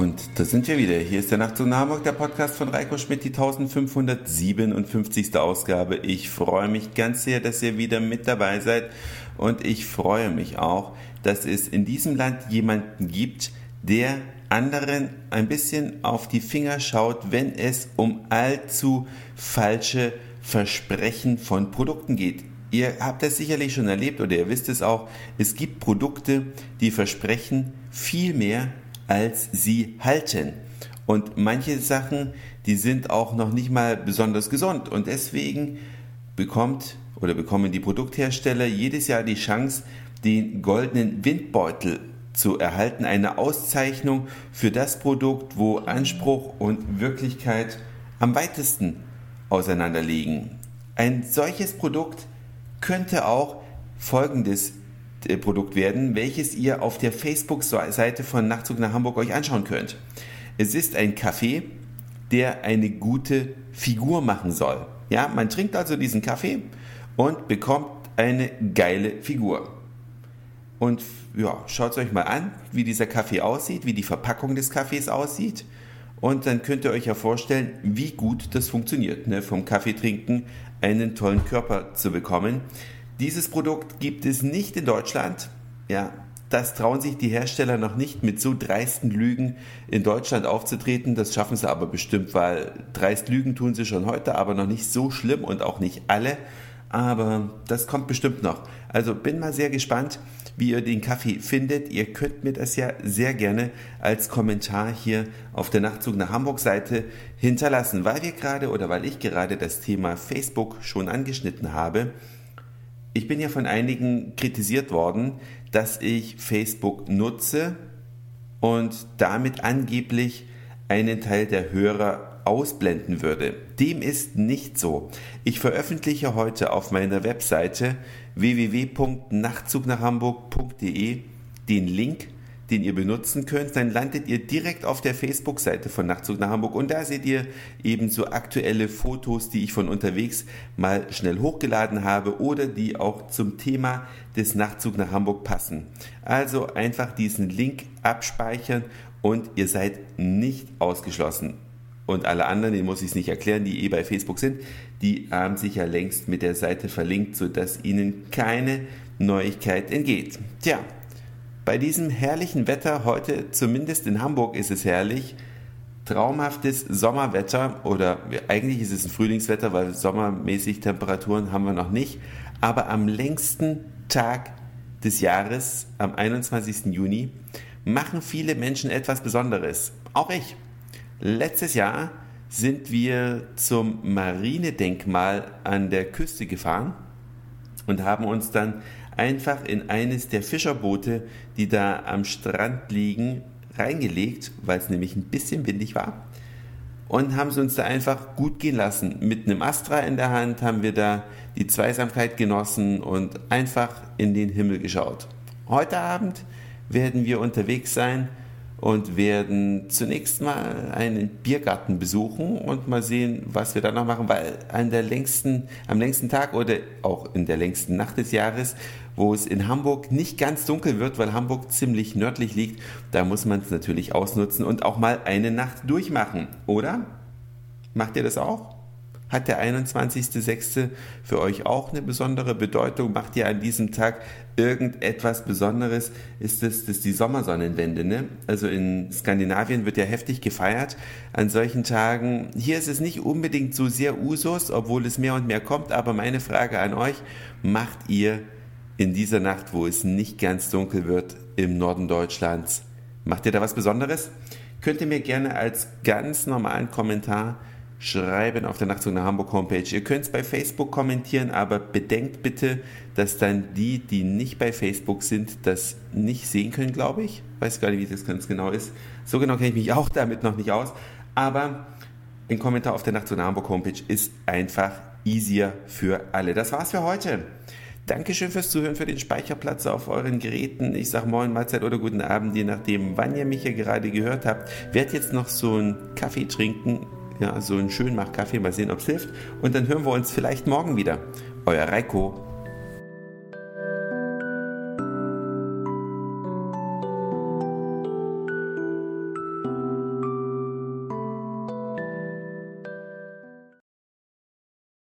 Da sind wir wieder. Hier ist der Nachtzug nach Hamburg, der Podcast von Reiko Schmidt, die 1557. Ausgabe. Ich freue mich ganz sehr, dass ihr wieder mit dabei seid und ich freue mich auch, dass es in diesem Land jemanden gibt, der anderen ein bisschen auf die Finger schaut, wenn es um allzu falsche Versprechen von Produkten geht. Ihr habt das sicherlich schon erlebt oder ihr wisst es auch. Es gibt Produkte, die versprechen viel mehr, als sie halten. Und manche Sachen, die sind auch noch nicht mal besonders gesund. Und deswegen bekommt oder bekommen die Produkthersteller jedes Jahr die Chance, den goldenen Windbeutel zu erhalten. Eine Auszeichnung für das Produkt, wo Anspruch und Wirklichkeit am weitesten auseinanderliegen. Ein solches Produkt könnte auch folgendes Produkt werden, welches ihr auf der Facebook-Seite von Nachtzug nach Hamburg euch anschauen könnt. Es ist ein Kaffee, der eine gute Figur machen soll. Ja, man trinkt also diesen Kaffee und bekommt eine geile Figur. Und ja, schaut euch mal an, wie dieser Kaffee aussieht, wie die Verpackung des Kaffees aussieht. Und dann könnt ihr euch ja vorstellen, wie gut das funktioniert, ne? vom Kaffeetrinken einen tollen Körper zu bekommen. Dieses Produkt gibt es nicht in Deutschland. Ja, das trauen sich die Hersteller noch nicht mit so dreisten Lügen in Deutschland aufzutreten. Das schaffen sie aber bestimmt, weil dreist Lügen tun sie schon heute, aber noch nicht so schlimm und auch nicht alle. Aber das kommt bestimmt noch. Also bin mal sehr gespannt, wie ihr den Kaffee findet. Ihr könnt mir das ja sehr gerne als Kommentar hier auf der Nachtzug nach Hamburg Seite hinterlassen, weil wir gerade oder weil ich gerade das Thema Facebook schon angeschnitten habe. Ich bin ja von einigen kritisiert worden, dass ich Facebook nutze und damit angeblich einen Teil der Hörer ausblenden würde. Dem ist nicht so. Ich veröffentliche heute auf meiner Webseite www.nachtzugnachhamburg.de den Link den ihr benutzen könnt, dann landet ihr direkt auf der Facebook-Seite von Nachtzug nach Hamburg und da seht ihr eben so aktuelle Fotos, die ich von unterwegs mal schnell hochgeladen habe oder die auch zum Thema des Nachtzug nach Hamburg passen. Also einfach diesen Link abspeichern und ihr seid nicht ausgeschlossen. Und alle anderen, den muss ich es nicht erklären, die eh bei Facebook sind, die haben sich ja längst mit der Seite verlinkt, sodass ihnen keine Neuigkeit entgeht. Tja, bei diesem herrlichen Wetter heute, zumindest in Hamburg ist es herrlich, traumhaftes Sommerwetter oder eigentlich ist es ein Frühlingswetter, weil sommermäßig Temperaturen haben wir noch nicht, aber am längsten Tag des Jahres, am 21. Juni, machen viele Menschen etwas Besonderes. Auch ich. Letztes Jahr sind wir zum Marinedenkmal an der Küste gefahren und haben uns dann einfach in eines der Fischerboote, die da am Strand liegen, reingelegt, weil es nämlich ein bisschen windig war. Und haben es uns da einfach gut gehen lassen. Mit einem Astra in der Hand haben wir da die Zweisamkeit genossen und einfach in den Himmel geschaut. Heute Abend werden wir unterwegs sein und werden zunächst mal einen Biergarten besuchen und mal sehen, was wir da noch machen, weil an der längsten, am längsten Tag oder auch in der längsten Nacht des Jahres, wo es in Hamburg nicht ganz dunkel wird, weil Hamburg ziemlich nördlich liegt, da muss man es natürlich ausnutzen und auch mal eine Nacht durchmachen, oder? Macht ihr das auch? Hat der 21.06. für euch auch eine besondere Bedeutung? Macht ihr an diesem Tag irgendetwas Besonderes? Ist das, das die Sommersonnenwende? Ne? Also in Skandinavien wird ja heftig gefeiert an solchen Tagen. Hier ist es nicht unbedingt so sehr Usus, obwohl es mehr und mehr kommt. Aber meine Frage an euch, macht ihr in dieser Nacht, wo es nicht ganz dunkel wird im Norden Deutschlands, macht ihr da was Besonderes? Könnt ihr mir gerne als ganz normalen Kommentar schreiben auf der Nachtzug nach Hamburg Homepage. Ihr könnt es bei Facebook kommentieren, aber bedenkt bitte, dass dann die, die nicht bei Facebook sind, das nicht sehen können, glaube ich. Weiß gar nicht, wie das ganz genau ist. So genau kenne ich mich auch damit noch nicht aus. Aber ein Kommentar auf der Nachtzug nach Hamburg Homepage ist einfach easier für alle. Das war's für heute. Dankeschön fürs Zuhören, für den Speicherplatz auf euren Geräten. Ich sage Moin, Mahlzeit oder guten Abend, je nachdem, wann ihr mich hier gerade gehört habt. Werd jetzt noch so einen Kaffee trinken ja, so einen schönen Mach-Kaffee, mal sehen, ob es hilft. Und dann hören wir uns vielleicht morgen wieder. Euer Reiko.